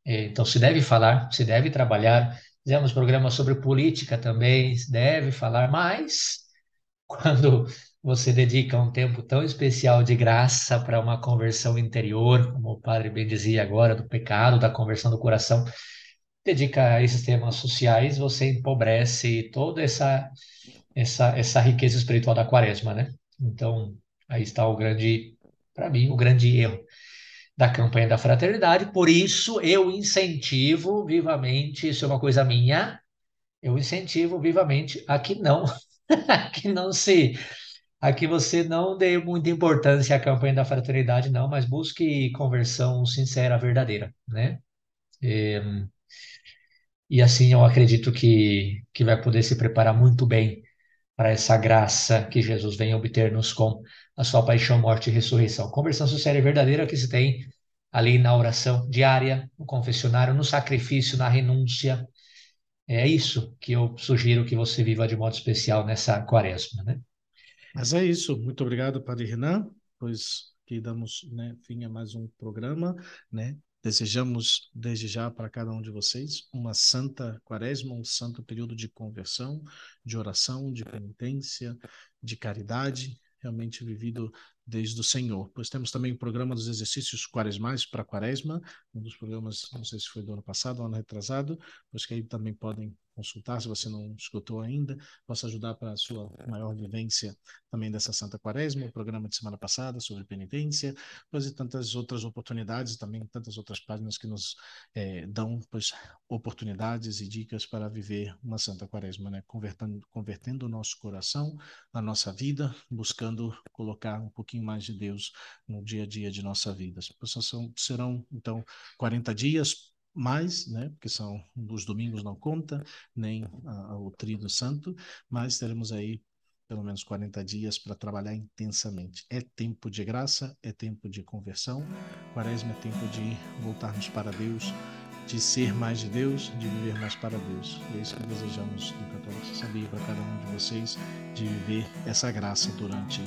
É, então, se deve falar, se deve trabalhar. Fizemos programas sobre política também, se deve falar, mas quando você dedica um tempo tão especial de graça para uma conversão interior, como o padre bem dizia agora, do pecado, da conversão do coração, dedica a esses temas sociais, você empobrece toda essa, essa, essa riqueza espiritual da quaresma, né? Então, aí está o grande, para mim, o grande erro da campanha da fraternidade, por isso eu incentivo vivamente, isso é uma coisa minha, eu incentivo vivamente a que não, a que não se, a que você não dê muita importância à campanha da fraternidade, não, mas busque conversão sincera, verdadeira, né? E, e assim eu acredito que, que vai poder se preparar muito bem para essa graça que Jesus vem obter-nos com a sua paixão, morte e ressurreição. Conversão sincera e verdadeira que se tem ali na oração diária, no confessionário, no sacrifício, na renúncia. É isso que eu sugiro que você viva de modo especial nessa quaresma, né? Mas é isso. Muito obrigado, Padre Renan, pois que damos né, fim a mais um programa, né? Desejamos desde já para cada um de vocês uma santa quaresma, um santo período de conversão, de oração, de penitência, de caridade, realmente vivido desde o Senhor. Pois temos também o programa dos exercícios quaresmais para quaresma, um dos programas, não sei se foi do ano passado ano retrasado, pois que aí também podem consultar, se você não escutou ainda, possa ajudar para a sua maior vivência também dessa Santa Quaresma, o programa de semana passada sobre penitência, pois e tantas outras oportunidades, também tantas outras páginas que nos é, dão pois, oportunidades e dicas para viver uma Santa Quaresma, né? convertendo, convertendo o nosso coração, a nossa vida, buscando colocar um pouquinho mais de Deus no dia a dia de nossa vida. São, serão, então, 40 dias mais, né, porque são os domingos não conta, nem uh, o Tríduo Santo, mas teremos aí pelo menos 40 dias para trabalhar intensamente. É tempo de graça, é tempo de conversão. Quaresma é tempo de voltarmos para Deus, de ser mais de Deus, de viver mais para Deus. E é isso que desejamos do Católico Sabia para cada um de vocês, de viver essa graça durante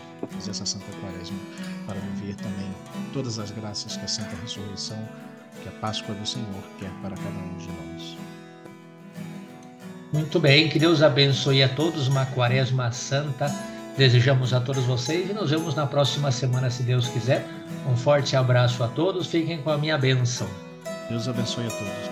essa Santa Quaresma, para viver também todas as graças que a Santa Ressurreição que a Páscoa do Senhor quer para cada um de nós. Muito bem, que Deus abençoe a todos, uma quaresma santa. Desejamos a todos vocês e nos vemos na próxima semana, se Deus quiser. Um forte abraço a todos, fiquem com a minha bênção. Deus abençoe a todos.